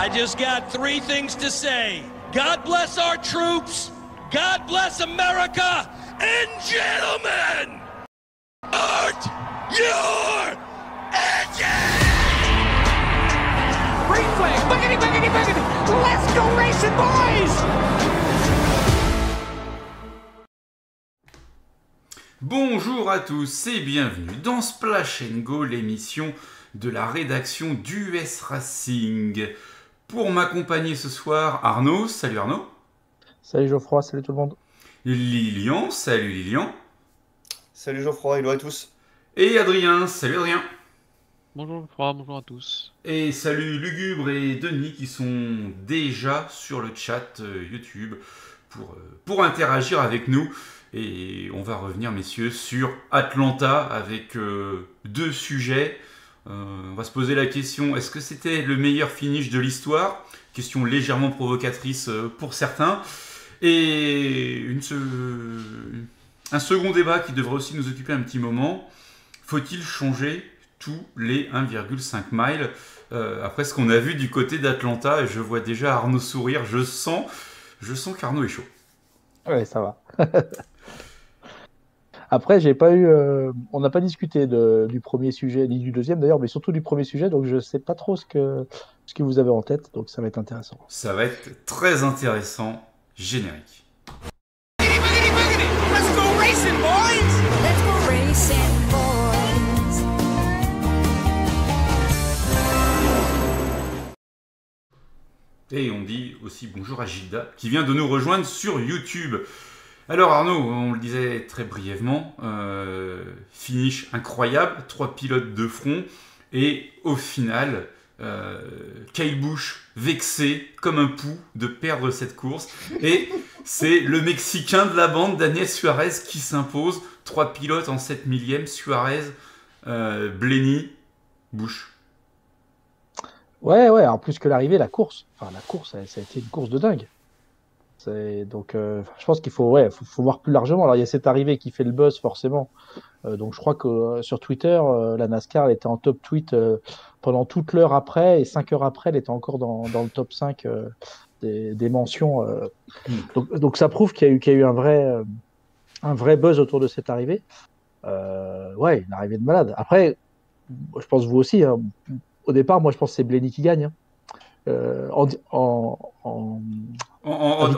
I just got three things to say. God bless our troops, God bless America, and gentlemen, start your engine! Green flag, boogity, boogity, boogity. Let's go racing, boys! Bonjour à tous et bienvenue dans Splash Go, l'émission de la rédaction d'US Racing. Pour m'accompagner ce soir, Arnaud. Salut Arnaud. Salut Geoffroy, salut tout le monde. Lilian. Salut Lilian. Salut Geoffroy, hello à tous. Et Adrien. Salut Adrien. Bonjour Geoffroy, bonjour à tous. Et salut Lugubre et Denis qui sont déjà sur le chat euh, YouTube pour, euh, pour interagir avec nous. Et on va revenir, messieurs, sur Atlanta avec euh, deux sujets. Euh, on va se poser la question est-ce que c'était le meilleur finish de l'histoire? Question légèrement provocatrice euh, pour certains. Et un second débat qui devrait aussi nous occuper un petit moment faut-il changer tous les 1,5 miles? Après ce qu'on a vu du côté d'Atlanta, je vois déjà Arnaud sourire, je sens, je sens qu'Arnaud est chaud. Ouais, ça va. Après, j'ai pas eu, euh, on n'a pas discuté du premier sujet ni du deuxième d'ailleurs, mais surtout du premier sujet, donc je sais pas trop ce que ce que vous avez en tête, donc ça va être intéressant. Ça va être très intéressant, générique. Et on dit aussi bonjour à Gilda, qui vient de nous rejoindre sur YouTube. Alors Arnaud, on le disait très brièvement, euh, finish incroyable, trois pilotes de front, et au final, euh, Kyle Busch vexé comme un pou de perdre cette course, et c'est le Mexicain de la bande, Daniel Suarez, qui s'impose, trois pilotes en 7 millième, Suarez, euh, Blenny, Busch. Ouais, ouais, en plus que l'arrivée, la course, enfin la course, ça a été une course de dingue. Donc, euh, je pense qu'il faut, ouais, faut, voir plus largement. Alors, il y a cette arrivée qui fait le buzz, forcément. Euh, donc, je crois que euh, sur Twitter, la NASCAR elle était en top tweet pendant toute l'heure après, et 5 heures après, elle était encore dans, dans le top 5 des, des, mentions. Hmm. Donc, donc, ça prouve qu'il y, a eu, qu'il y a eu un vrai, un vrai buzz autour de cette arrivée. ouais, une arrivée de malade. Après, je pense vous aussi. Hein, au départ, moi, je pense que c'est Blenny qui gagne. Hein. en, en, en, en,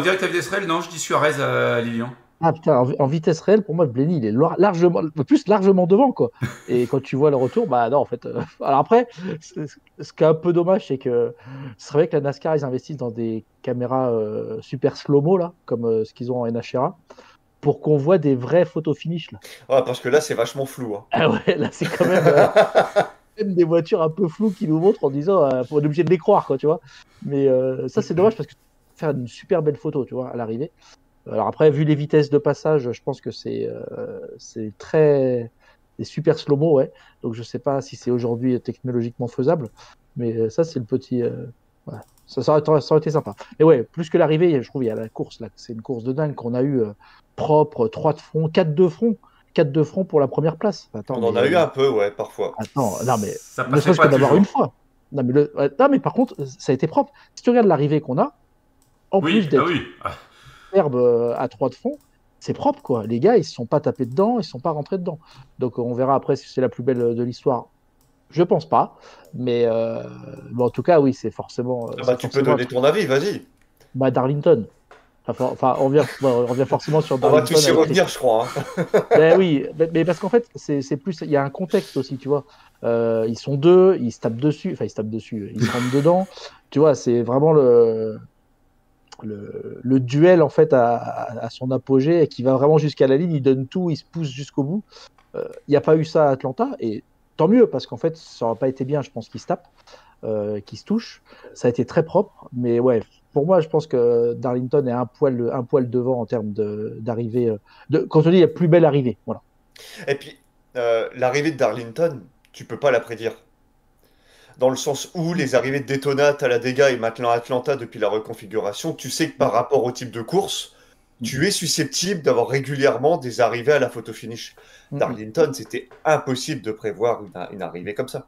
direct à vitesse réelle, non, je dis Suarez à Lilian. Ah putain, en, vitesse réelle, pour moi, Blenny, il est largement, plus largement devant, quoi. Et quand tu vois le retour, bah non, en fait. Euh, alors après, ce qui est un peu dommage, c'est que c'est vrai que la NASCAR, ils investissent dans des caméras euh, super slow-mo, là, comme euh, ce qu'ils ont en NHRA, pour qu'on voit des vraies photos finish, là. Ouais, parce que là, c'est vachement flou. Hein. Ah ouais, là, c'est quand même. des voitures un peu floues qui nous montrent en disant euh, on est obligé de les croire quoi tu vois. Mais euh, ça c'est dommage parce que faire une super belle photo tu vois à l'arrivée. Alors après vu les vitesses de passage je pense que c'est euh, c'est très des super slow mo ouais. Donc je sais pas si c'est aujourd'hui technologiquement faisable. Mais ça c'est le petit ça, ça, aurait, été sympa. Mais ouais plus que l'arrivée je trouve il y a la course là. C'est une course de dingue qu'on a eu propre 3 de front 4 de front 4 de front pour la première place. on en a eu un peu, ouais, parfois. Attends, non, mais ça ne serait-ce que d'avoir une fois. Non mais, le... non, mais par contre, ça a été propre. Si tu regardes l'arrivée qu'on a, en plus ah d'être oui. herbe euh, à 3 de front, c'est propre, quoi. Les gars, ils ne se sont pas tapés dedans, ils ne sont pas rentrés dedans. Donc on verra après si c'est la plus belle de l'histoire. Je pense pas, mais, euh... en tout cas, oui, c'est forcément. Ah bah, tu peux donner ton avis, vas-y. Bah, Darlington. Enfin, on revient, on revient forcément sur. On va tous y revenir, je crois. Hein. ben oui, mais parce qu'en fait, c'est plus, il y a un contexte aussi, tu vois. Euh, ils sont deux, ils se tapent dessus, enfin ils se tapent dessus, ils se rentrent dedans. Tu vois, c'est vraiment le, le, le, duel en fait à, à, son apogée et qui va vraiment jusqu'à la ligne. Il donne tout, il se pousse jusqu'au bout. Euh, il n'y a pas eu ça à Atlanta et tant mieux parce qu'en fait, ça n'aurait pas été bien, je pense, qu'ils se tapent. Euh, qui se touchent. Ça a été très propre, mais ouais, pour moi, je pense que Darlington est un poil, un poil devant en termes d'arrivée. Euh, de, quand on dit la plus belle arrivée, voilà. Et puis, euh, l'arrivée de Darlington, tu peux pas la prédire. Dans le sens où les arrivées de Daytona, à la dégâts et maintenant Atlanta depuis la reconfiguration, tu sais que par rapport au type de course, tu es susceptible d'avoir régulièrement des arrivées à la photo finish. Darlington, c'était impossible de prévoir une arrivée comme ça.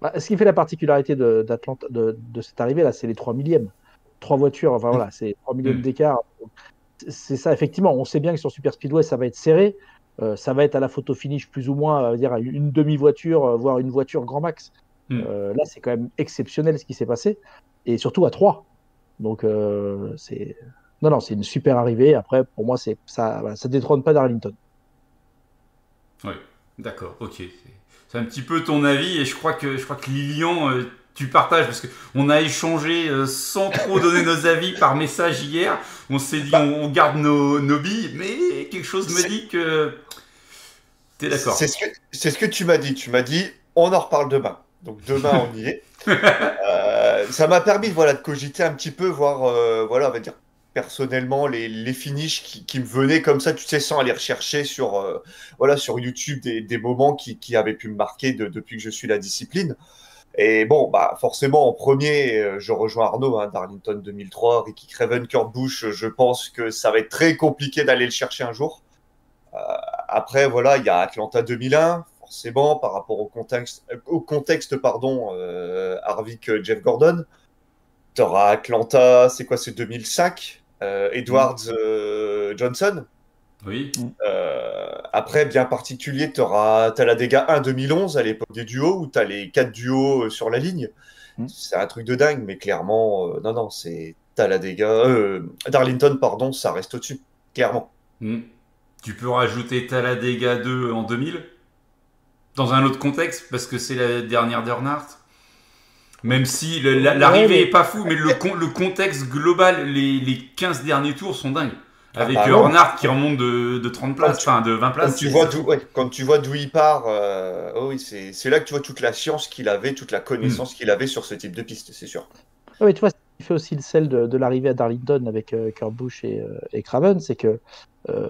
Bah, ce qui fait la particularité de, de, de cette arrivée là, c'est les 3 millièmes. Trois voitures, enfin voilà, c'est 3 millièmes Mm. d'écart. C'est ça, effectivement. On sait bien que sur Super Speedway, ça va être serré. Euh, ça va être à la photo finish plus ou moins, euh, dire à une demi-voiture, euh, voire une voiture grand max. Mm. Euh, là, c'est quand même exceptionnel ce qui s'est passé. Et surtout à 3. Donc, euh, c'est. Non, non, c'est une super arrivée. Après, pour moi, c'est ça, ça détrône pas Darlington. Oui, d'accord, ok. C'est- un petit peu ton avis et je crois que, je crois que Lilian, tu partages parce qu'on a échangé euh, sans trop donner nos avis par message hier. On s'est dit on, on garde nos, nos billes, mais quelque chose me dit que t'es d'accord. C'est ce, que, c'est ce que tu m'as dit. Tu m'as dit, on en reparle demain. Donc demain, on y est. Euh, ça m'a permis voilà, de cogiter un petit peu, voir, euh, voilà, on va dire, personnellement, les, les finishes qui, qui me venaient comme ça, tu sais, sans aller rechercher sur, euh, voilà, sur YouTube des, des moments qui, qui avaient pu me marquer de- depuis que je suis la discipline. Et bon, bah, forcément, en premier, euh, je rejoins Arnaud, hein, Darlington 2003, Ricky Craven, Kurt Busch, je pense que ça va être très compliqué d'aller le chercher un jour. Euh, après, voilà, il y a Atlanta 2001, forcément, par rapport au contexte, euh, au contexte pardon, euh, Harvick, Jeff Gordon. Tu auras Atlanta, c'est quoi, c'est 2005, euh, Edwards, euh, Johnson. Oui, Euh, après, bien particulier, tu auras Talladega 1 2011 à l'époque des duos où tu as les quatre duos euh, sur la ligne. Mm. C'est un truc de dingue, mais clairement, euh, non, non, c'est Talladega, euh, Darlington, pardon, ça reste au-dessus, clairement. Hmm. Tu peux rajouter Talladega 2 en 2000 dans un autre contexte parce que c'est la dernière d'Earnhardt. Même si la- l'arrivée Ouais, mais- est pas fou, mais le, con- le contexte global, les, les 15 derniers tours sont dingues. Avec bah euh, non. Earnhardt qui remonte de, de 30 places, enfin de 20 Quand places. tu, c'est- vois d'où, ouais, quand tu vois d'où il part, euh, oh oui, c'est c'est là que tu vois toute la science qu'il avait, toute la Mm. connaissance qu'il avait sur ce type de piste, c'est sûr. Ouais, mais tu vois, ce qui fait aussi le sel de, de l'arrivée à Darlington avec euh, Kurt Busch et, euh, et Craven, c'est que euh,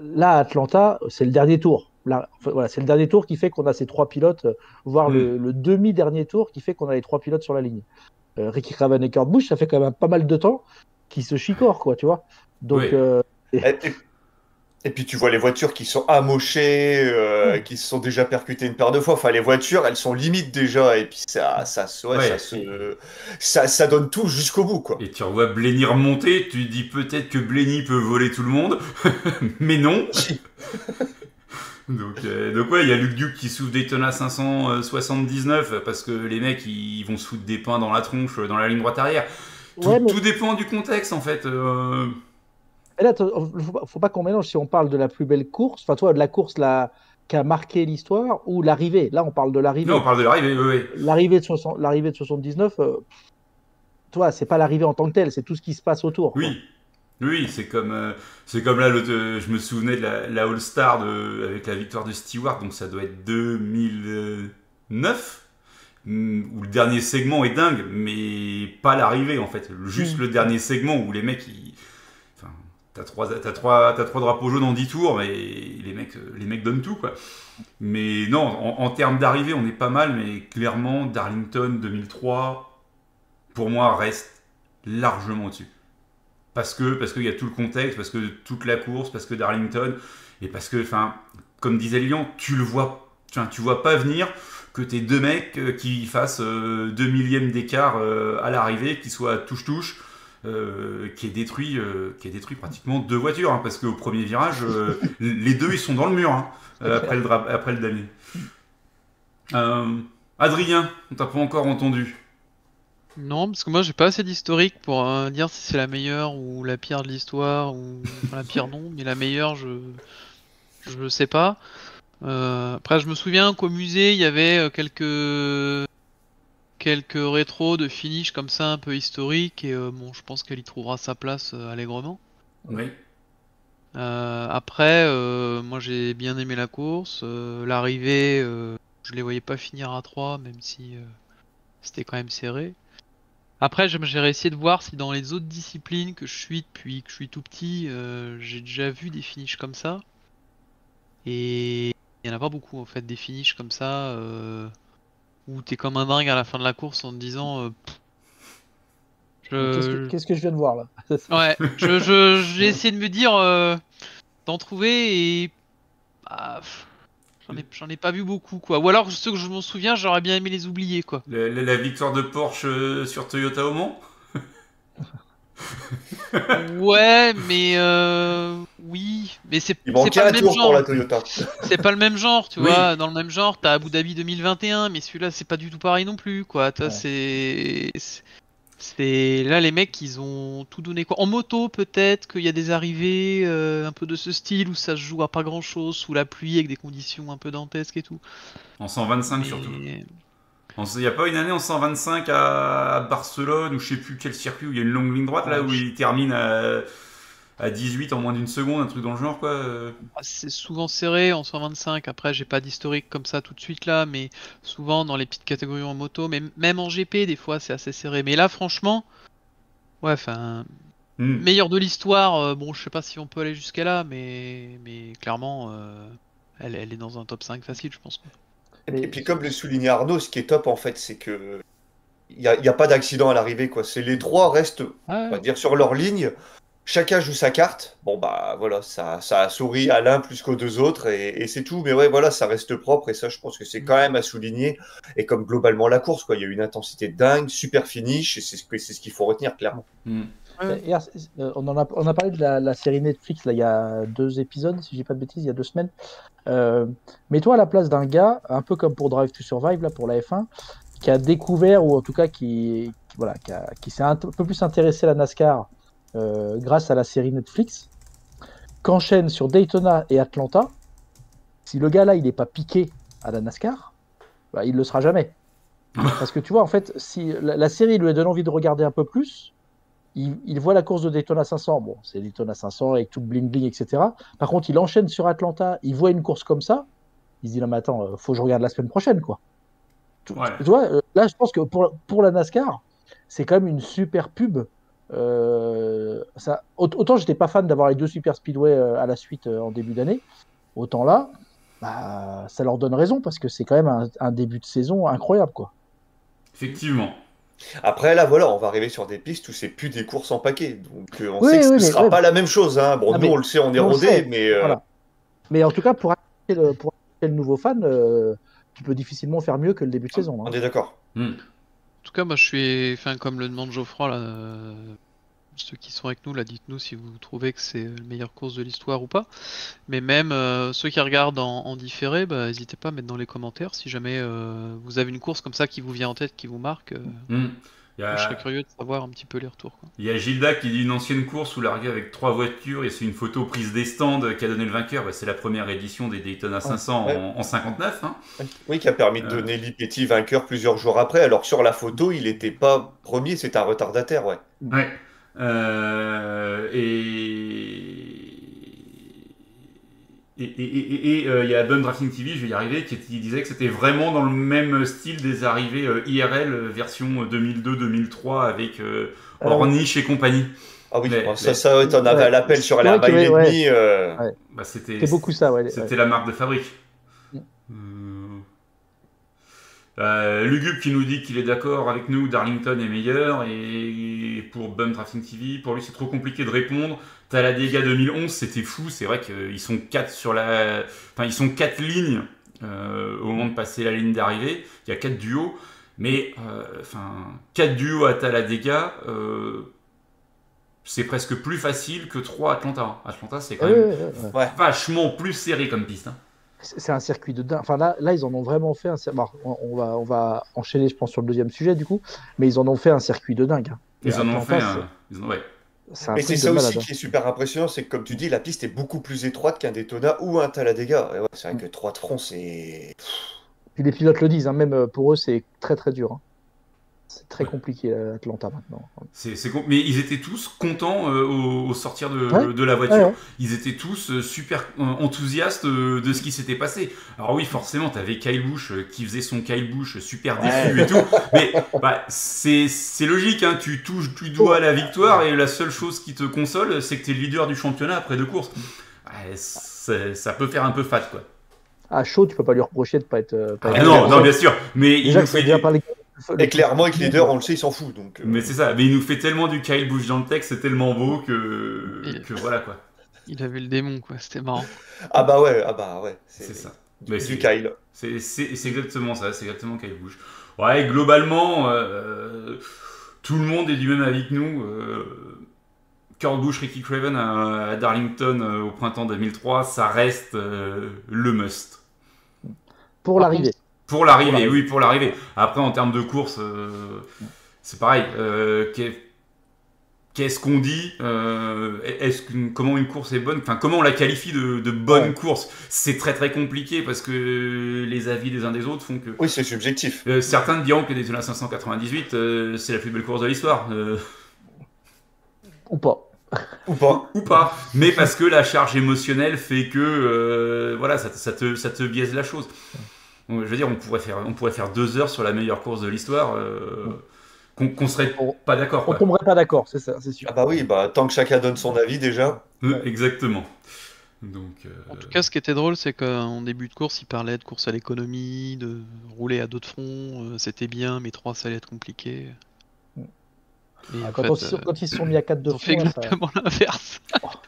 là, à Atlanta, c'est le dernier tour. Là, enfin, voilà, c'est le dernier tour qui fait qu'on a ces trois pilotes, voire le, le demi-dernier tour qui fait qu'on a les trois pilotes sur la ligne. Euh, Ricky Craven et Kurt Busch, ça fait quand même pas mal de temps qu'ils se chicorent, quoi, tu vois. Donc, Oui. euh, Et, puis tu vois les voitures qui sont amochées, euh, qui se sont déjà percutées une paire de fois. Enfin, les voitures, elles sont limites déjà, et puis ça, ça, se- ouais, Ouais. ça, se, ça, ça donne tout jusqu'au bout, quoi. Et tu revois Blenny remonter, tu dis peut-être que Blenny peut voler tout le monde, mais non. donc, euh, donc ouais, il y a Luke Duke qui souffle Daytona 579 parce que les mecs ils vont se foutre des pains dans la tronche, dans la ligne droite arrière. Tout, ouais, mais- tout dépend du contexte en fait. euh, Et là, faut pas, faut pas qu'on mélange si on parle de la plus belle course, enfin, toi, de la course qui a marqué l'histoire ou l'arrivée. Là, on parle de l'arrivée. Non, on parle de l'arrivée, oui, oui. L'arrivée de, 60 l'arrivée de 79, euh, toi, c'est pas l'arrivée en tant que telle, c'est tout ce qui se passe autour. quoi. Oui, oui, c'est comme, euh, c'est comme là, euh, je me souvenais de la, la All-Star de- avec la victoire de Stewart, donc ça doit être 2009, mm, où le dernier segment est dingue, mais pas l'arrivée en fait, juste Mm. le dernier segment où les mecs, ils... t'as trois, trois, trois drapeaux jaunes en 10 tours, mais les mecs, euh, les mecs donnent tout. Mais non, en, termes d'arrivée, on est pas mal, mais clairement, Darlington 2003, pour moi, reste largement au-dessus. Parce que parce qu'il y a tout le contexte, parce que toute la course, parce que Darlington, et parce que, enfin, comme disait Lilian, tu le vois, tu vois pas venir que tes deux mecs euh, qui fassent euh, deux millièmes d'écart euh, à l'arrivée, qui soient touche-touche, euh, qui est détruit, euh, qui est détruit pratiquement deux voitures, hein, parce qu'au premier virage, euh, les deux ils sont dans le mur hein, après le après le damier. Euh, Adrien, on t'a pas encore entendu. Non, parce que moi j'ai pas assez d'historique pour euh, dire si c'est la meilleure ou la pire de l'histoire ou enfin, la pire non, mais la meilleure je je sais pas. Euh, après je me souviens qu'au musée il y avait quelques quelques rétros de finish comme ça un peu historiques et euh, bon je pense qu'elle y trouvera sa place euh, allègrement. Oui. Euh, après moi j'ai bien aimé la course, l'arrivée je les voyais pas finir à 3 même si c'était quand même serré. Après, j'aime- j'ai essayé de voir si dans les autres disciplines que je suis depuis que je suis tout petit, euh, j'ai déjà vu des finishes comme ça. Et il y en a pas beaucoup en fait, des finishes comme ça, euh, où t'es comme un dingue à la fin de la course en te disant. euh, Qu'est-ce que, je... qu'est-ce que je viens de voir là Ouais, je, je- j'ai essayé de me dire euh, d'en trouver et. bah, pff, J'en ai, j'en ai pas vu beaucoup, quoi. Ou alors, ceux que je m'en souviens, j'aurais bien aimé les oublier, quoi. La, la- la victoire de Porsche euh, sur Toyota au Mans Ouais, mais euh, oui, mais c'est pas le même pour genre. la Toyota. C'est pas le même genre, tu Oui. vois. Dans le même genre, t'as Abu Dhabi 2021, mais celui-là, c'est pas du tout pareil non plus, quoi. T'as- Ouais. C'est, c'est- c'est là les mecs, ils ont tout donné, quoi. En moto, peut-être qu'il y a des arrivées euh, un peu de ce style où ça se joue à pas grand-chose, sous la pluie, avec des conditions un peu dantesques et tout. En 125 surtout. Il n'y a pas une année en 125 à, Barcelone ou je sais plus quel circuit où il y a une longue ligne droite là où il termine à, à 18 en moins d'une seconde, un truc dans le genre quoi. euh. Ah, C'est souvent serré en 125. Après, j'ai pas d'historique comme ça tout de suite là, mais souvent dans les petites catégories en moto, mais même en GP, des fois c'est assez serré. Mais là, franchement, ouais, enfin, meilleur de l'histoire. euh, bon, je sais pas si on peut aller jusqu'à là, mais mais clairement, euh, elle, elle est dans un top 5 facile, je pense. quoi. Et puis, et puis comme le soulignait Arnaud, ce qui est top en fait, c'est que il n'y a, il y a pas d'accident à l'arrivée quoi. C'est les trois restent, on va dire, sur leur ligne. Chacun joue sa carte. Bon bah voilà, ça, ça a souri à l'un plus qu'aux deux autres et, et c'est tout. Mais ouais, voilà, ça reste propre et ça, je pense que c'est quand même à souligner. Et comme globalement la course, quoi, il y a eu une intensité dingue, super finish et c'est ce que- c'est ce qu'il faut retenir clairement. Hmm. Hier, c'est- euh, on, en a, on a parlé de la, la série Netflix là, il y a deux épisodes, si je dis pas de bêtises, il y a deux semaines. Euh, Mets-toi à la place d'un gars, un peu comme pour Drive to Survive là, pour la F1, qui a découvert, ou en tout cas qui, qui- voilà, qui, a- qui s'est un peu plus intéressé à la NASCAR euh, grâce à la série Netflix, qu'enchaîne sur Daytona et Atlanta. Si le gars là, il n'est pas piqué à la NASCAR, bah, il le sera jamais. Parce que tu vois, en fait, si la, la série lui donne envie de regarder un peu plus, il, il voit la course de Daytona 500. Bon, c'est Daytona 500 avec tout le bling bling, etc. Par contre, il enchaîne sur Atlanta, il voit une course comme ça, il se dit non, mais attends, euh, faut que je regarde la semaine prochaine, quoi. Tu, Ouais. tu vois, euh, là, je pense que pour, pour la NASCAR, c'est quand même une super pub. Euh, ça, aut- autant j'étais pas fan d'avoir les deux super speedway à la suite en début d'année, autant là, bah, ça leur donne raison parce que c'est quand même un, un début de saison incroyable, quoi. Effectivement. Après là, voilà, on va arriver sur des pistes où c'est plus des courses en paquet. Donc euh, on Oui, sait que oui, ce mais- sera ouais. pas la même chose. Hein. Bon, Ah, nous on le sait, on est on rodé, sait, mais euh, voilà. Mais en tout cas, pour attirer le, pour attirer le nouveau fan, euh, tu peux difficilement faire mieux que le début de saison. hein. on est d'accord. Hmm. En tout cas, moi, je suis, enfin, comme le demande Geoffroy là. Ceux qui sont avec nous, là, dites-nous si vous trouvez que c'est la meilleure course de l'histoire ou pas. Mais même euh, ceux qui regardent en, en différé, bah, n'hésitez pas à mettre dans les commentaires si jamais euh, vous avez une course comme ça qui vous vient en tête, qui vous marque. euh, Hmm. Il y moi, je serais a, curieux de savoir un petit peu les retours. quoi. il y a Gilda qui dit une ancienne course où largué avec trois voitures et c'est une photo prise des stands qui a donné le vainqueur. Bah, c'est la première édition des Daytona 500 Ouais. en, en 59. hein. Oui, qui a permis de donner Lipetti vainqueur plusieurs jours après, alors que sur la photo, il n'était pas premier, c'était un retardataire, ouais. Ouais. Euh, et. Et et- et- et, euh, il y a Bum Drafting TV, je vais y arriver, qui, qui disait que c'était vraiment dans le même style des arrivées euh, IRL euh, version 2002-2003 avec euh, Ornish et compagnie. Ah oui, Mais- ça, mais- ça, ouais, t'en avais Ouais. à l'appel sur la y et demi. euh, Ouais. Bah, c'était C'est beaucoup ça, ouais. C'était ouais. la marque de fabrique. Mm. Euh, euh, Lugub qui nous dit qu'il est d'accord avec nous, Darlington est meilleur, et pour Bum Drafting TV, pour lui c'est trop compliqué de répondre. Talladega 2011, c'était fou, c'est vrai qu'ils sont quatre sur la, enfin ils sont quatre lignes euh, au moment de passer la ligne d'arrivée. Il y a quatre duos, mais euh, enfin quatre duos à Talladega, euh, c'est presque plus facile que trois Atlanta. Atlanta c'est quand même ouais, ouais, ouais. vachement plus serré comme piste. hein. C'est un circuit de dingue. Enfin, là, là, ils en ont vraiment fait un circuit. on, on va, on va enchaîner, je pense, sur le deuxième sujet, du coup. Mais ils en ont fait un circuit de dingue. hein. Et Ils en ont fait un. ils en- ouais. C'est un Mais c'est ça malade. aussi hein. qui est super impressionnant, c'est que comme tu dis, la piste est beaucoup plus étroite qu'un Daytona ou un Talladega. Ouais, c'est vrai que 3 de front, c'est. Puis les pilotes le disent, hein, même euh, pour eux, c'est très très dur. hein. C'est très compliqué euh, Atlanta maintenant. C'est, c'est con- Mais ils étaient tous contents euh, au, au sortir de, Ouais. de la voiture. Ouais, ouais. Ils étaient tous euh, super euh, enthousiastes euh, de ce qui s'était passé. Alors oui, forcément, t'avais Kyle Busch euh, qui faisait son Kyle Busch super déçu et tout. Mais bah, c'est, c'est logique, hein, tu touches du doigt à la victoire et la seule chose qui te console, c'est que t'es le leader du championnat après deux courses. Ouais, ça peut faire un peu fat, quoi. À chaud, tu peux pas lui reprocher de pas être. pas Ah, être- non, non, bien sûr. Mais il Déjà nous fait bien du- par les. Et clairement, avec leader, on le sait, il s'en fout. Donc, euh, Mais c'est ça, mais il nous fait tellement du Kyle Busch dans le texte, c'est tellement beau que, que voilà quoi. Il avait le démon, quoi. C'était marrant. Ah bah ouais, ah bah ouais. C'est ça. Mais du c'est- Kyle. C'est c'est- c'est exactement ça, c'est exactement Kyle Busch. Ouais, globalement, euh, tout le monde est du même avis que nous. Euh, Kurt Busch, Ricky Craven à, à Darlington euh, au printemps 2003, ça reste euh, le must. Pour l'arrivée. Pour l'arrivée, oui, pour l'arrivée. Après, en termes de course, euh, c'est pareil. Euh, qu'est- Qu'est-ce qu'on dit euh, Est-ce comment une course est bonne? Enfin, comment on la qualifie de, de bonne Ouais. course? C'est très très compliqué parce que les avis des uns des autres font que Oui, c'est subjectif. euh, certains diront que Daytona 598 euh, c'est la plus belle course de l'histoire, euh, Ou pas. Ou pas. ou pas. Mais parce que la charge émotionnelle fait que euh, voilà, ça, te- ça te, ça te biaise la chose. Je veux dire, on pourrait faire, on pourrait faire deux heures sur la meilleure course de l'histoire, euh, qu'on qu'on serait On- pas d'accord. On quoi. tomberait pas d'accord, c'est ça, c'est sûr. Ah bah oui, bah tant que chacun donne son avis déjà. Euh, exactement. Donc, euh, En tout cas, ce qui était drôle, c'est qu'en début de course, il parlait de course à l'économie, de rouler à dos de front, c'était bien, mais 3 ça allait être compliqué. Et Ah, quand, fait, on euh, ils se sont mis à 4 de ils ont fait fond, là, ça- exactement l'inverse.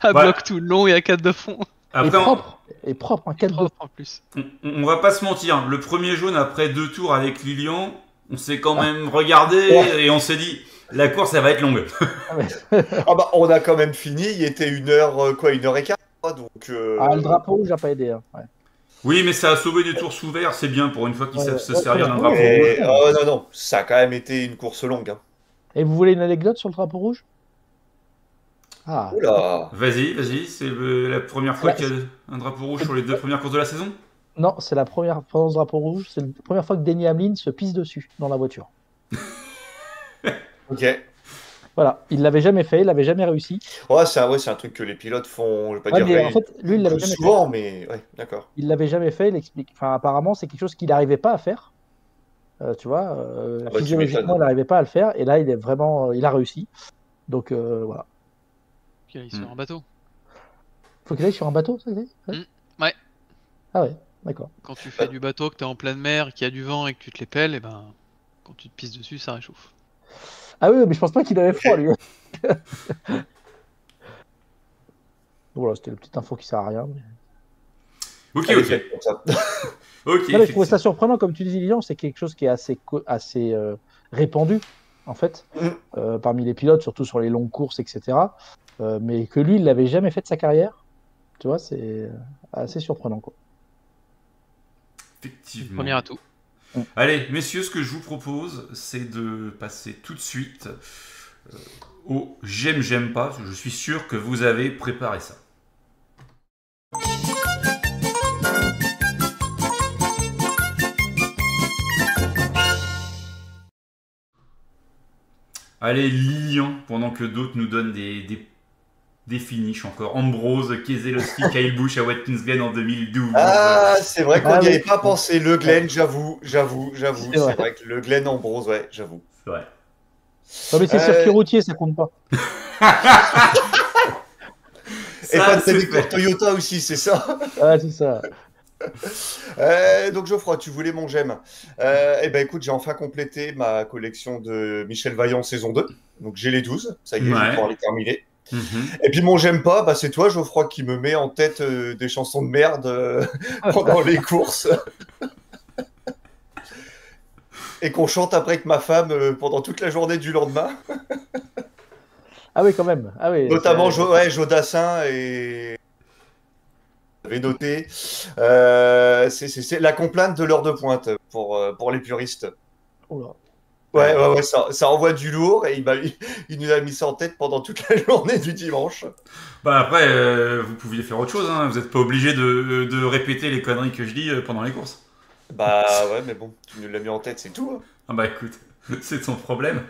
à Ouais. bloc tout le long et à 4 de fond. Et après, on, propre, et propre, un 4 de Propre en plus. on- on va pas se mentir. Le premier jaune après deux tours avec Lilian, on s'est quand Ah. même regardé Ouais. et on s'est dit, la course, elle va être longue. Ah bah on a quand même fini, il était une heure, euh, quoi, une heure et quart, quoi, donc... euh, Ah, le drapeau rouge n'a pas aidé. hein, ouais. Oui, mais ça a sauvé des tours sous vert, c'est bien pour une fois qu'ils Ouais, savent se servir d'un drapeau rouge. oh non, non, ça a quand même été une course longue. Hein. Et vous voulez une anecdote sur le drapeau rouge? Ah, Oula Vas-y, vas-y, c'est la première fois Ouais. qu'il y a un drapeau rouge sur les deux premières courses de la saison? Non, c'est la première, pendant ce drapeau rouge, c'est la première fois que Denny Hamlin se pisse dessus dans la voiture. Ok. Voilà, il l'avait jamais fait, il l'avait jamais réussi. Ouais, c'est un, ouais, c'est un truc que les pilotes font, je vais pas Ouais, dire mais en fait, lui, il l'avait jamais fait. souvent, mais ouais, d'accord. Il l'avait jamais fait, il explique. Enfin, apparemment, c'est quelque chose qu'il n'arrivait pas à faire. Euh, tu vois, euh, Ah bah, tu physiologiquement, m'étonnes. il n'arrivait pas à le faire, et là, il est vraiment, il a réussi. Donc euh, voilà. Puis là, il sur un bateau. Faut qu'il aille sur un bateau, ça y est Mm, ouais. Ah ouais, d'accord. Quand tu fais du bateau, que t'es en pleine mer, qu'il y a du vent et que tu te les pelles, et ben quand tu te pisses dessus, ça réchauffe. Ah oui, mais je pense pas qu'il avait froid, lui. voilà, c'était la petite info qui sert à rien. mais- Ok, ok. Non, mais je trouvais ça surprenant, comme tu dis, Lilian, c'est quelque chose qui est assez, co- assez euh, répandu, en fait, Mm. euh, parmi les pilotes, surtout sur les longues courses, etc. Euh, mais que lui, il l'avait jamais fait de sa carrière. Tu vois, c'est euh, assez surprenant, quoi. Effectivement. Premier atout. Allez, messieurs, ce que je vous propose, c'est de passer tout de suite euh, au j'aime, j'aime pas. Je suis sûr que vous avez préparé ça. Allez, Lilian, pendant que d'autres nous donnent des, des, des finishes encore. Ambrose, Keselowski, Kyle Busch à Watkins Glen en 2012. Ah, c'est vrai qu'on Ah n'y oui. avait pas pensé. Le Glen, j'avoue, j'avoue, j'avoue. C'est vrai. Que le Glen Ambrose, ouais, j'avoue. C'est vrai. Non, mais c'est Euh, circuit routier, ça compte pas. Et Ça, pas de Toyota aussi, c'est ça. Ah, c'est ça. Euh, donc Geoffroy, tu voulais mon j'aime. Euh, eh ben écoute, j'ai enfin complété ma collection de Michel Vaillant saison 2. Donc j'ai les 12, ça y est, je Ouais. vais pouvoir les terminer. Mhm. Et puis mon j'aime pas, bah, c'est toi Geoffroy qui me met en tête euh, des chansons de merde euh, pendant les courses. Et qu'on chante après avec ma femme euh, pendant toute la journée du lendemain. Ah oui, quand même. Ah oui, Notamment Jo- ouais, Jodassin et. J'avais noté. Euh, c'est- la complainte de l'heure de pointe pour, pour les puristes. Oula. Ouais, ouais, ouais, ça, ça envoie du lourd et il, nous a mis ça en tête pendant toute la journée du dimanche. Bah après, euh, vous pouviez faire autre chose, hein. vous n'êtes pas obligé de, de répéter les conneries que je dis euh, pendant les courses. Bah ouais, mais bon, tu nous l'as mis en tête, c'est tout. hein. Ah bah écoute, c'est son problème.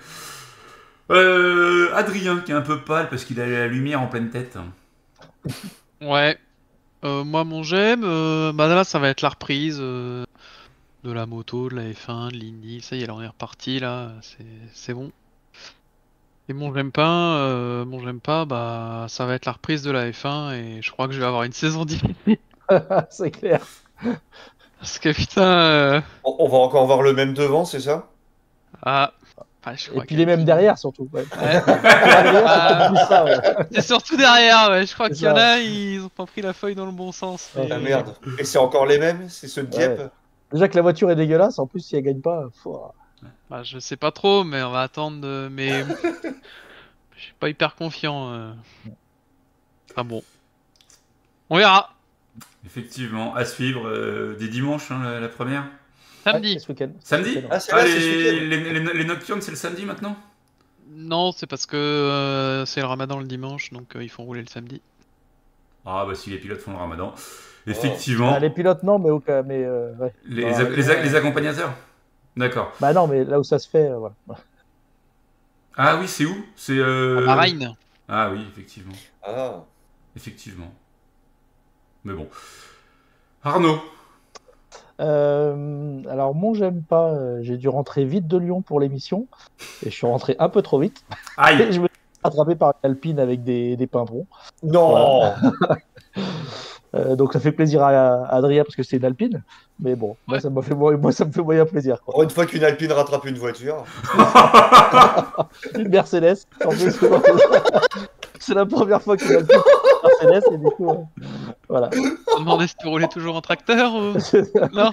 Euh, Adrien qui est un peu pâle parce qu'il a la lumière en pleine tête. Ouais. Euh, moi, mon j'aime, euh, bah là, ça va être la reprise euh, de la moto, de la F1, de l'Indy. Ça y est, on est reparti, là, c'est c'est bon. Et mon j'aime pas, euh, mon j'aime pas, bah ça va être la reprise de la F1 et je crois que je vais avoir une saison difficile. c'est clair. Parce que putain, euh, On, on va encore avoir le même devant, c'est ça? Ah, Ah, je Et crois puis les mêmes derrière surtout. Ouais. Ouais. Derrière, c'est ouais. Surtout derrière, ouais. Je crois qu'il y en a, ils ont pas pris la feuille dans le bon sens. Ouais. mais- Ah merde. Et c'est encore les mêmes C'est ceux de Dieppe? Ouais. Déjà que la voiture est dégueulasse, en plus si elle gagne pas, faut... Bah, je sais pas trop, mais on va attendre. de- Mais je suis pas hyper confiant. euh. Ah bon. On verra. Effectivement, à suivre euh, des dimanches, hein, la, la première. Samedi. Ouais, ce week-end. Samedi Ce week-end, Ah, c'est Ah, là, les, c'est ce week-end. les, les- les nocturnes, c'est le samedi maintenant? Non, c'est parce que euh, c'est le ramadan le dimanche, donc euh, ils font rouler le samedi. Ah, bah si les pilotes font le ramadan. Effectivement, Ah, les pilotes non, mais, au cas- mais euh, ouais. les, Bah, les- les- les accompagnateurs D'accord. Bah non, mais là où ça se fait, euh, voilà. Ah oui, c'est où? C'est. Euh... À Bahreïn. Ah oui, effectivement. Ah. Effectivement. Mais bon. Arnaud Euh, alors moi j'aime pas, j'ai dû rentrer vite de Lyon pour l'émission et je suis rentré un peu trop vite. Aïe je rattrapé par une alpine avec des, des pimpons. Non Euh, donc ça fait plaisir à, à Adrien parce que c'est une alpine. Mais bon, moi ça, m'a fait, mo- moi ça me fait moyen plaisir. Quoi. Une fois qu'une Alpine rattrape une voiture. Une Mercedes. en plus, c'est la première fois qu'une alpine une Mercedes et du coup, euh, voilà. On demandait si tu roulais toujours en tracteur ou Non.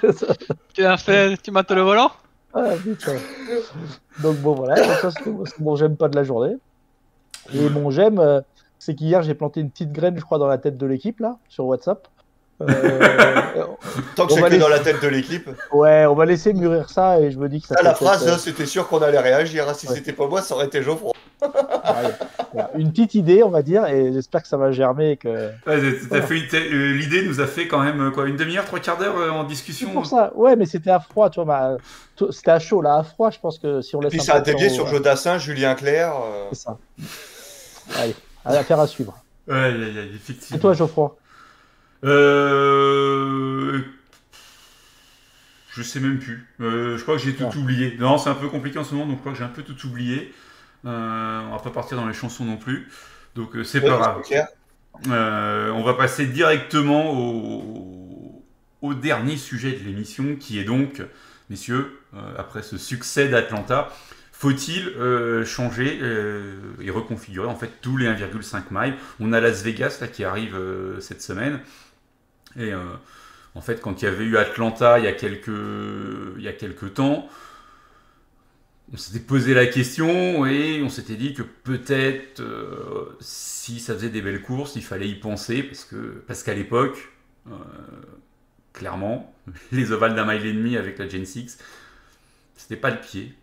Tu as fait, tu mates le volant? Ah, putain. Donc bon voilà, donc ça c'est c'est mon j'aime pas de la journée. Et mon j'aime, euh, c'est qu'hier j'ai planté une petite graine, je crois, dans la tête de l'équipe là, sur WhatsApp. Euh, Tant que On c'est va que dans laisser- la tête de l'équipe. ouais, on va laisser mûrir ça et je me dis que ça. Ah, la phrase, être, euh, c'était sûr qu'on allait réagir. hein. Si Ouais. c'était pas moi, ça aurait été Geoffroy. ouais, une petite idée, on va dire, et j'espère que ça va germer et que. Ouais, euh, L'idée nous a fait quand même quoi, une demi-heure, trois quarts d'heure euh, en discussion pour ça. Ouais, mais c'était à froid, tu vois. bah, c'était à chaud, là, à froid. Je pense que si on Et laisse. puis un ça a dévié sur ouais, Jodassin, Julien Clerc. euh, C'est ça. Allez, affaire à suivre. Ouais, aïe, aïe, effectivement. Et toi, Geoffroy? Euh... Je sais même plus. Euh, je crois que j'ai tout Ah. oublié. Non, c'est un peu compliqué en ce moment, donc je crois que j'ai un peu tout oublié. Euh, on va pas partir dans les chansons non plus. Donc euh, c'est ouais, pas grave. Euh, on va passer directement au, au dernier sujet de l'émission, qui est donc, messieurs, euh, après ce succès d'Atlanta, faut-il euh, changer euh, et reconfigurer en fait tous les 1,5 miles? On a Las Vegas là qui arrive euh, cette semaine, et en fait quand il y avait eu Atlanta il y a quelques, il y a temps, on s'était posé la question et on s'était dit que peut-être si ça faisait des belles courses, il fallait y penser parce que parce qu'à l'époque, clairement, les ovales d'un mile et demi avec la Gen 6, c'était pas le pied.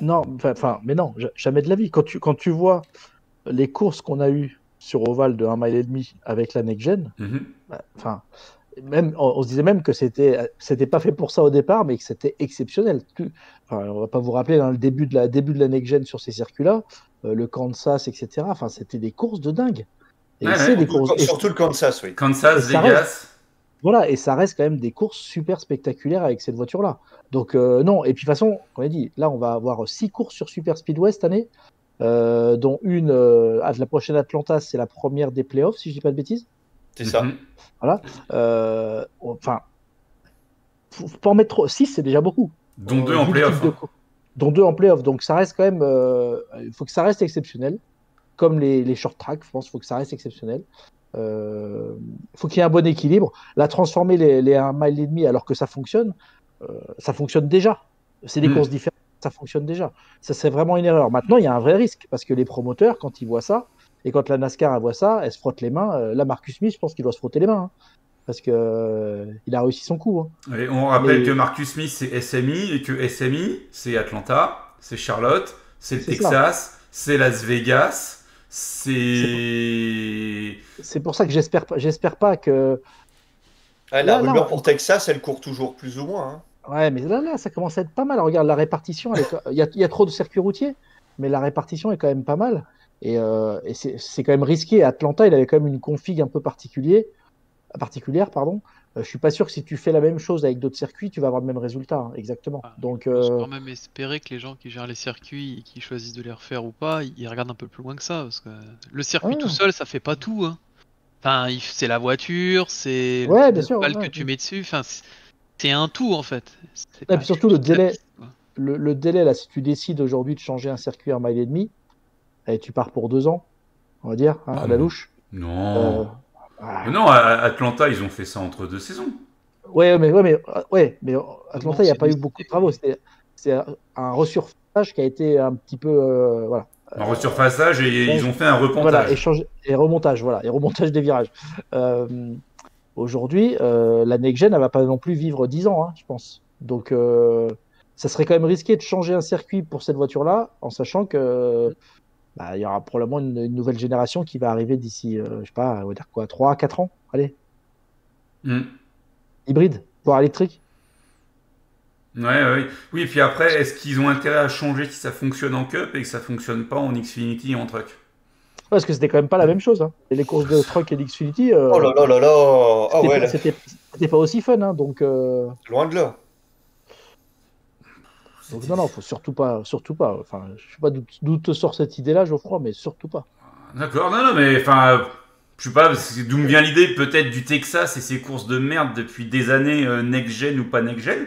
Non, enfin- mais non, ja- jamais de la vie. Quand tu, quand tu vois les courses qu'on a eues sur Oval de 1 mile et demi avec la Next Gen, Mhm. bah, enfin, même, on, on se disait même que c'était, c'était pas fait pour ça au départ, mais que c'était exceptionnel. Tu- enfin, on va pas vous rappeler dans le début de la, début de la Next Gen sur ces circuits-là, euh, le Kansas, etc. Enfin, c'était des courses de dingue. Et Ouais, c'est ouais. des courses. et- Surtout le Kansas, oui. Kansas, Vegas. Voilà, et ça reste quand même des courses super spectaculaires avec cette voiture-là. Donc euh, non, et puis de toute façon, on a dit, là on va avoir six courses sur Super Speedway cette année, euh, dont une, euh, ah, la prochaine Atlanta, c'est la première des playoffs, si je dis pas de bêtises. C'est ça. Mhm. Euh, enfin, pas en mettre trop. 6, c'est déjà beaucoup. Dont Euh, deux en vu le playoff. type de hein. Dont deux en playoff, donc ça reste quand même. euh, Il faut que ça reste exceptionnel, comme les, les short track, je pense, il faut que ça reste exceptionnel. Euh, Il faut qu'il y ait un bon équilibre. La transformer les, les 1 mile et demi alors que ça fonctionne, euh, ça fonctionne déjà. C'est des Mm. courses différentes, ça fonctionne déjà. Ça c'est vraiment une erreur. Maintenant, il y a un vrai risque parce que les promoteurs, quand ils voient ça, et quand la NASCAR voit ça, elle se frotte les mains. Euh, Là, Marcus Smith, je pense qu'il doit se frotter les mains. hein, parce que euh, il a réussi son coup. hein. Et on rappelle que Marcus Smith c'est SMI et que SMI c'est Atlanta, c'est Charlotte, c'est le. Texas, c'est Las Vegas, c'est. C'est pour ça que j'espère pas, j'espère pas que. Ah, la Là, rumeur pour Texas, elle court toujours plus ou moins. hein. Ouais, mais là, là, ça commence à être pas mal. Regarde, la répartition, elle est co- il y a, il y a trop de circuits routiers, mais la répartition est quand même pas mal. Et, euh, et c'est c'est quand même risqué. Atlanta, il avait quand même une config un peu particulier, particulière, pardon. Euh, je suis pas sûr que si tu fais la même chose avec d'autres circuits, tu vas avoir le même résultat, hein, exactement. Ah, Donc, Je peux euh, quand même espérer que les gens qui gèrent les circuits et qui choisissent de les refaire ou pas, ils regardent un peu plus loin que ça. Parce que le circuit Ouais. tout seul, ça fait pas tout. Hein. Enfin, c'est la voiture, c'est Ouais, le sûr, ouais, que ouais. tu mets dessus. Enfin, c'est- un tout en fait. Et puis surtout, le délai- piste, le, le délai, là, si tu décides aujourd'hui de changer un circuit en mile et demi, et tu pars pour deux ans, on va dire, hein, Ah, à la non. louche. Non. Euh, ah, Mais non, à Atlanta, ils ont fait ça entre deux saisons. Ouais, mais, ouais, mais, ouais, mais Atlanta, il n'y a pas eu beaucoup de travaux. C'est c'est un resurfaçage qui a été un petit peu. euh, voilà. En resurfaçage, et ils ont fait un repentage. Voilà, échange et remontage, voilà, et remontage des virages. Euh, Aujourd'hui, euh, la next gen, elle va pas non plus vivre 10 ans, hein, je pense. Donc, euh, ça serait quand même risqué de changer un circuit pour cette voiture-là, en sachant que bah, il y aura probablement une, une nouvelle génération qui va arriver d'ici, euh, je sais pas, on va dire quoi, 3 4 ans, allez, Hmm. hybride, voire électrique. Ouais, ouais. Oui, et puis après, est-ce qu'ils ont intérêt à changer si ça fonctionne en Cup et que ça fonctionne pas en Xfinity et en Truck? Parce que c'était quand même pas la même chose. Hein. Et les courses de truck et d'Xfinity, euh, Oh là là là là Ah c'était ouais, pas- pas aussi fun. Hein, donc, euh, loin de là. Donc non, non, faut surtout pas, surtout pas. Enfin, je sais pas d'où te sort cette idée-là, Geoffroy, mais surtout pas. D'accord, non, non, mais enfin, je sais pas, c'est d'où me vient l'idée peut-être du Texas et ses courses de merde depuis des années, euh, next-gen ou pas next-gen?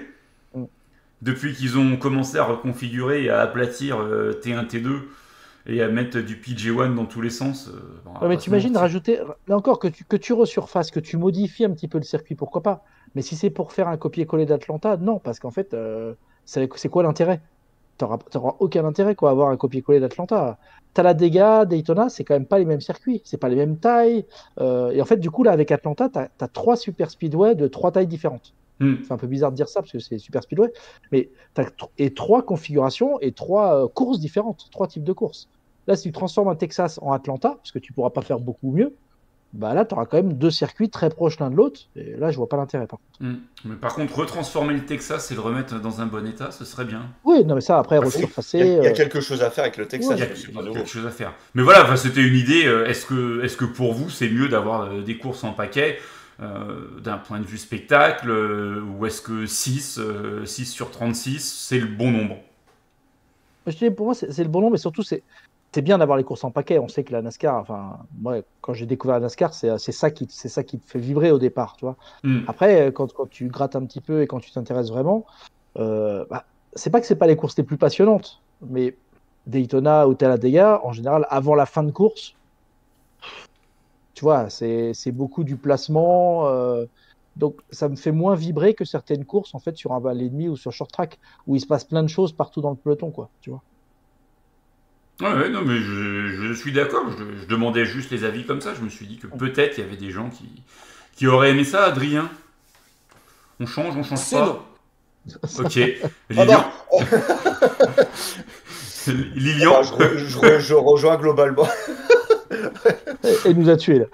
Mm. Depuis qu'ils ont commencé à reconfigurer et à aplatir euh, T1, T2 et à mettre du PJ1 dans tous les sens. euh, bon, Ouais, mais t'imagines rajouter, là encore, que tu, que tu resurfaces, que tu modifies un petit peu le circuit, pourquoi pas? Mais si c'est pour faire un copier-coller d'Atlanta, non, parce qu'en fait, euh, c'est quoi l'intérêt? T'auras aucun intérêt quoi, à avoir un copier-coller d'Atlanta. Talladega, Daytona, c'est quand même pas les mêmes circuits, c'est pas les mêmes tailles. euh, et en fait, du coup, là, avec Atlanta, t'as as trois super speedway de trois tailles différentes. Hmm. C'est un peu bizarre de dire ça parce que c'est super speedway, mais t'as tr- et trois configurations et trois euh, courses différentes, trois types de courses. Là, si tu transformes un Texas en Atlanta, parce que tu pourras pas faire beaucoup mieux, bah là, tu auras quand même deux circuits très proches l'un de l'autre. Et là, je vois pas l'intérêt. Par contre. Hmm. Mais par contre, retransformer le Texas et le remettre dans un bon état, ce serait bien. Oui, non, mais ça, après, Ah, si. resurfacer. Il y, a, il y a euh, quelque chose à faire avec le Texas. Il y a, y quelque chose à faire. Mais voilà, enfin, c'était une idée. euh, Est-ce que, est que pour vous, c'est mieux d'avoir euh, des courses en paquet euh, d'un point de vue spectacle euh, Ou est-ce que 6, euh, 6 sur 36, c'est le bon nombre? Je te dis, pour moi, c'est le bon nom, mais surtout, c'est c'est bien d'avoir les courses en paquet. On sait que la NASCAR, enfin, moi, quand j'ai découvert la NASCAR, c'est ça, qui- c'est ça qui te fait vibrer au départ, tu vois. Hmm. Après, quand, quand tu grattes un petit peu et quand tu t'intéresses vraiment, euh, bah, c'est pas que c'est pas les courses les plus passionnantes, mais Daytona ou Talladega, en général, avant la fin de course, tu vois, c'est c'est beaucoup du placement. euh, donc, ça me fait moins vibrer que certaines courses, en fait, sur un val et demi ou sur short track, où il se passe plein de choses partout dans le peloton, quoi, tu vois. Ouais, ouais, non, mais je, je suis d'accord. Je, je demandais juste les avis comme ça. Je me suis dit que peut-être il y avait des gens qui, qui auraient aimé ça, Adrien. On change, on change C'est pas non. Ok. Ah Lilian, Lilian je, re- je re- je rejoins globalement. Et, nous a tués, là.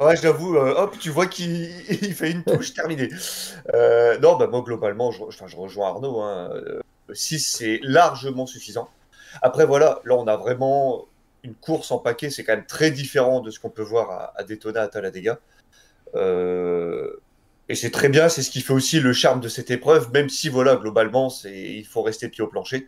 Ouais, j'avoue, euh, hop, tu vois qu'il il fait une touche terminée. Euh, non, bah moi, globalement, je, enfin, je rejoins Arnaud. Hein, 6, c'est largement suffisant. Après, voilà, là, on a vraiment une course en paquet. C'est quand même très différent de ce qu'on peut voir à, à Daytona, à Talladega. Euh, et c'est très bien, c'est ce qui fait aussi le charme de cette épreuve, même si, voilà, globalement, il faut rester pied au plancher.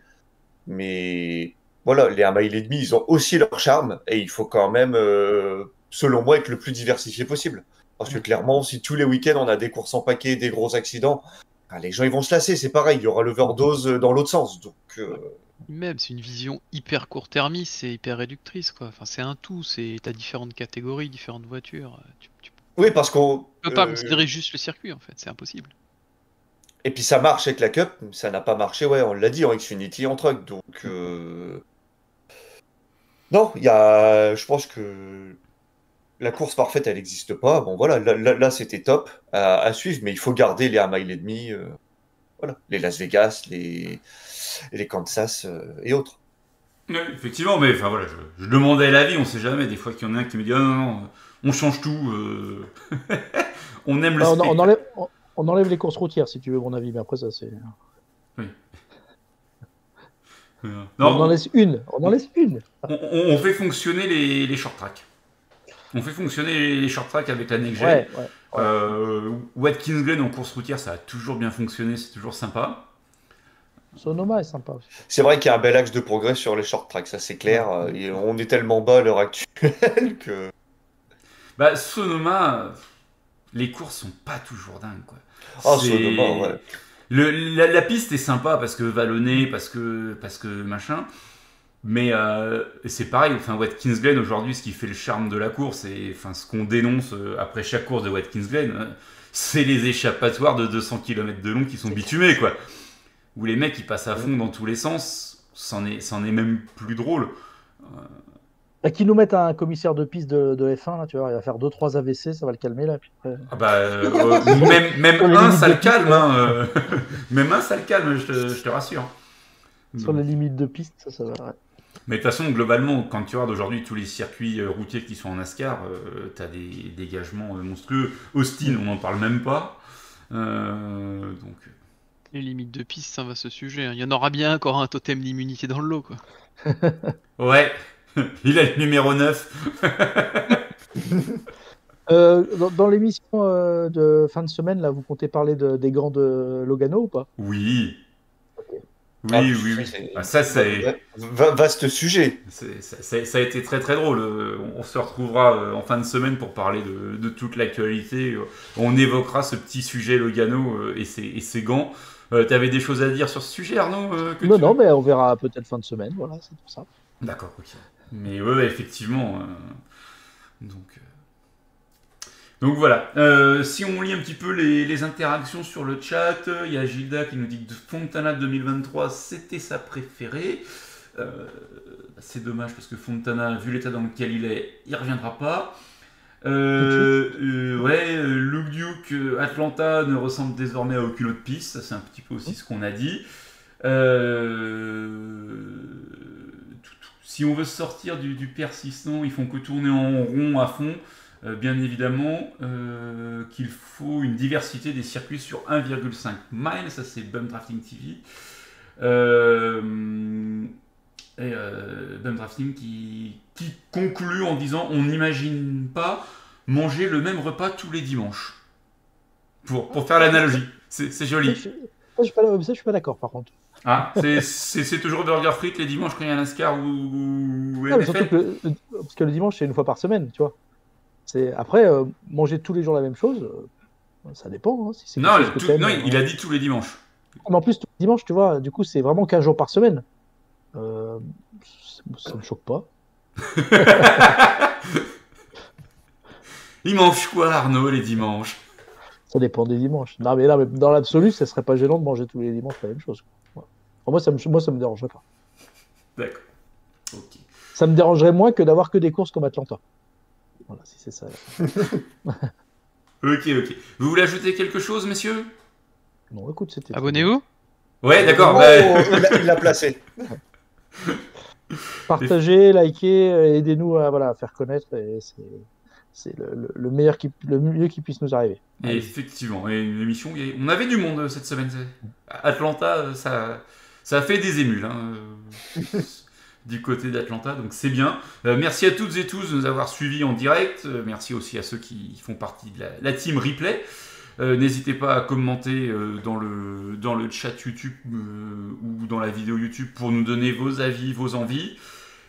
Mais voilà, les 1 mile et demi, ils ont aussi leur charme et il faut quand même, euh, selon moi, être le plus diversifié possible. Parce que clairement, si tous les week-ends on a des courses en paquet, des gros accidents, ah, les gens ils vont se lasser, c'est pareil, il y aura l'overdose dans l'autre sens. Donc, euh, Même, c'est une vision hyper court-termiste, c'est hyper réductrice, quoi. Enfin, c'est un tout, c'est t'as différentes catégories, différentes voitures. Tu, tu oui, parce qu'on. peux pas euh, considérer juste le circuit, en fait, c'est impossible. Et puis ça marche avec la Cup, ça n'a pas marché, ouais, on l'a dit en Xfinity, en truck. Donc, euh, non, il y a, je pense que la course parfaite, elle n'existe pas. Bon, voilà, là, là, là, c'était top à, à suivre, mais il faut garder les 1 mile et demi, euh, voilà, les Las Vegas, les, les Kansas euh, et autres. Effectivement, mais enfin voilà, je, je demandais l'avis, on sait jamais. Des fois qu'il y en a un qui me dit ah non, non, on change tout. euh, on aime le Ah, on, enlève, on, on enlève les courses routières, si tu veux mon avis, mais après, ça, c'est. Euh, on en laisse une. On en laisse une. on, on- on fait fonctionner les, les short tracks. On fait fonctionner les, les short tracks avec la next gen. Ouais, ouais. Euh, Watkins Glen en course routière, ça a toujours bien fonctionné, c'est toujours sympa. Sonoma est sympa aussi. C'est vrai qu'il y a un bel axe de progrès sur les short tracks, ça c'est clair. Et on est tellement bas à l'heure actuelle que. Bah, Sonoma, les courses sont pas toujours dingues, quoi. C'est- Sonoma, ouais. Le, la, la piste est sympa parce que vallonnée, parce que, parce que machin. Mais euh, c'est pareil, enfin Watkins Glen aujourd'hui, ce qui fait le charme de la course et enfin ce qu'on dénonce euh, après chaque course de Watkins Glen, euh, c'est les échappatoires de 200 km de long qui sont bitumés quoi. Où les mecs ils passent à fond dans tous les sens, c'en est, c'en est même plus drôle. Et qui nous mettent un commissaire de piste de, de F1, là, tu vois, il va faire 2-3 AVC, ça va le calmer là. Puis après... Ah bah, euh, euh, même, un, ça le calme. Hein, euh. même un, ça le calme, je te, je te rassure. Sur les limites de piste, ça, ça va. ouais. Mais de toute façon, globalement, quand tu regardes aujourd'hui tous les circuits euh, routiers qui sont en NASCAR, euh, tu as des dégagements euh, monstrueux. Austin, on n'en parle même pas. Euh, donc, Les limites de piste, ça va ce sujet. hein. Il y en aura bien encore un totem d'immunité dans le lot, quoi. ouais, il a le numéro 9. Euh, dans dans l'émission euh, de fin de semaine, là, vous comptez parler de- des grands de Logano ou pas? Oui. Oui, Ah, oui, oui. c'est- Ah, ça, c'est- Va- Vaste sujet. ça, ça- ça a été très très drôle. Euh, On se retrouvera euh, en fin de semaine pour parler de, de toute l'actualité. Euh, On évoquera ce petit sujet Logano et, ses, et ses gants. Euh, T'avais des choses à dire sur ce sujet, Arnaud que Non, tu- non, mais on verra peut-être fin de semaine, voilà, c'est pour ça. D'accord, ok. Mais ouais, ouais, effectivement. euh, donc, euh, donc voilà. Euh, si on lit un petit peu les, interactions sur le chat, il y a Gilda qui nous dit que Fontana 2023 c'était sa préférée. Euh, c'est dommage parce que Fontana, vu l'état dans lequel il est, il reviendra pas. Euh, ouais, Luke Duke, Atlanta ne ressemble désormais à aucune autre piste. Ça, c'est un petit peu aussi ce qu'on a dit. Si on veut sortir du, du persistant, ils font que tourner en rond à fond. Euh, bien évidemment euh, qu'il faut une diversité des circuits sur 1,5 miles, ça c'est Bum Drafting TV. Euh, et euh, Bum Drafting qui, qui conclut en disant on n'imagine pas manger le même repas tous les dimanches. Pour, pour faire l'analogie. C'est joli. je, ça, je suis pas, je suis pas d'accord, par contre. Ah, c'est- toujours burger frites les dimanches quand il y a un NASCAR ou, ou Non, mais NFL? surtout que parce que le dimanche, c'est une fois par semaine, tu vois. C'est après euh, manger tous les jours la même chose, euh, ça dépend. hein, si c'est Non, tout- non, euh, il a dit tous les dimanches. Mais en plus, tous les dimanches, tu vois, du coup, c'est vraiment 15 jours par semaine. Euh, ça me choque pas. Il mange quoi, Arnaud, les dimanches? Ça dépend des dimanches. Non, mais là, mais dans l'absolu, ça serait pas gênant de manger tous les dimanches la même chose. quoi. Ouais. Enfin, moi, ça me, moi, ça me dérangerait pas. D'accord. Ça me dérangerait moins que d'avoir que des courses comme Atlanta. Voilà, si c'est ça. Ok, ok. Vous voulez ajouter quelque chose, messieurs? Non, écoute, c'était. Abonnez-vous? Ouais, d'accord. Oh, bah, il l'a- placé. Partagez, likez, euh, aidez-nous à, voilà, à faire connaître. et c'est le, le- le meilleur qui, le mieux qui puisse nous arriver. et effectivement, et une émission, on avait du monde euh, cette semaine. Atlanta, euh, ça, ça a fait des émules hein, du côté d'Atlanta, donc c'est bien. Euh, merci à toutes et tous de nous avoir suivis en direct. Euh, merci aussi à ceux qui font partie de la, team replay. Euh, N'hésitez pas à commenter dans, le, dans le chat YouTube ou dans la vidéo YouTube pour nous donner vos avis, vos envies.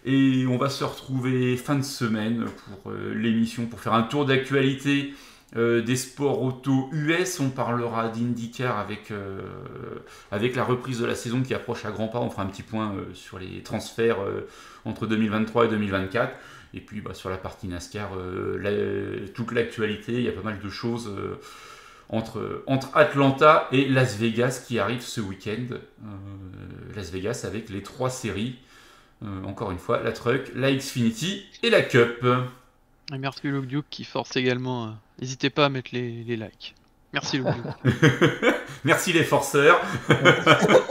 Et on va se retrouver fin de semaine pour l'émission, pour faire un tour d'actualité euh, des sports auto US. On parlera d'IndyCar avec, euh, avec la reprise de la saison qui approche à grands pas. On fera un petit point euh, sur les transferts entre 2023 et 2024. Et puis bah, sur la partie NASCAR, toute l'actualité, il y a pas mal de choses entre, entre Atlanta et Las Vegas qui arrive ce week-end. Las Vegas avec les trois séries. Encore une fois, la Truck, la Xfinity et la Cup. Et merci Luke Duke qui force également. euh, N'hésitez pas à mettre les, les likes. Merci Luke Duke. Merci les forceurs.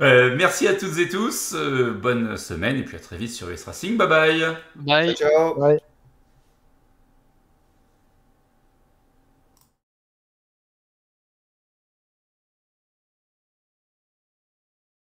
Euh, merci à toutes et tous. euh, bonne semaine et puis à très vite sur US Racing. Bye bye. Bye. Ciao. Ouais.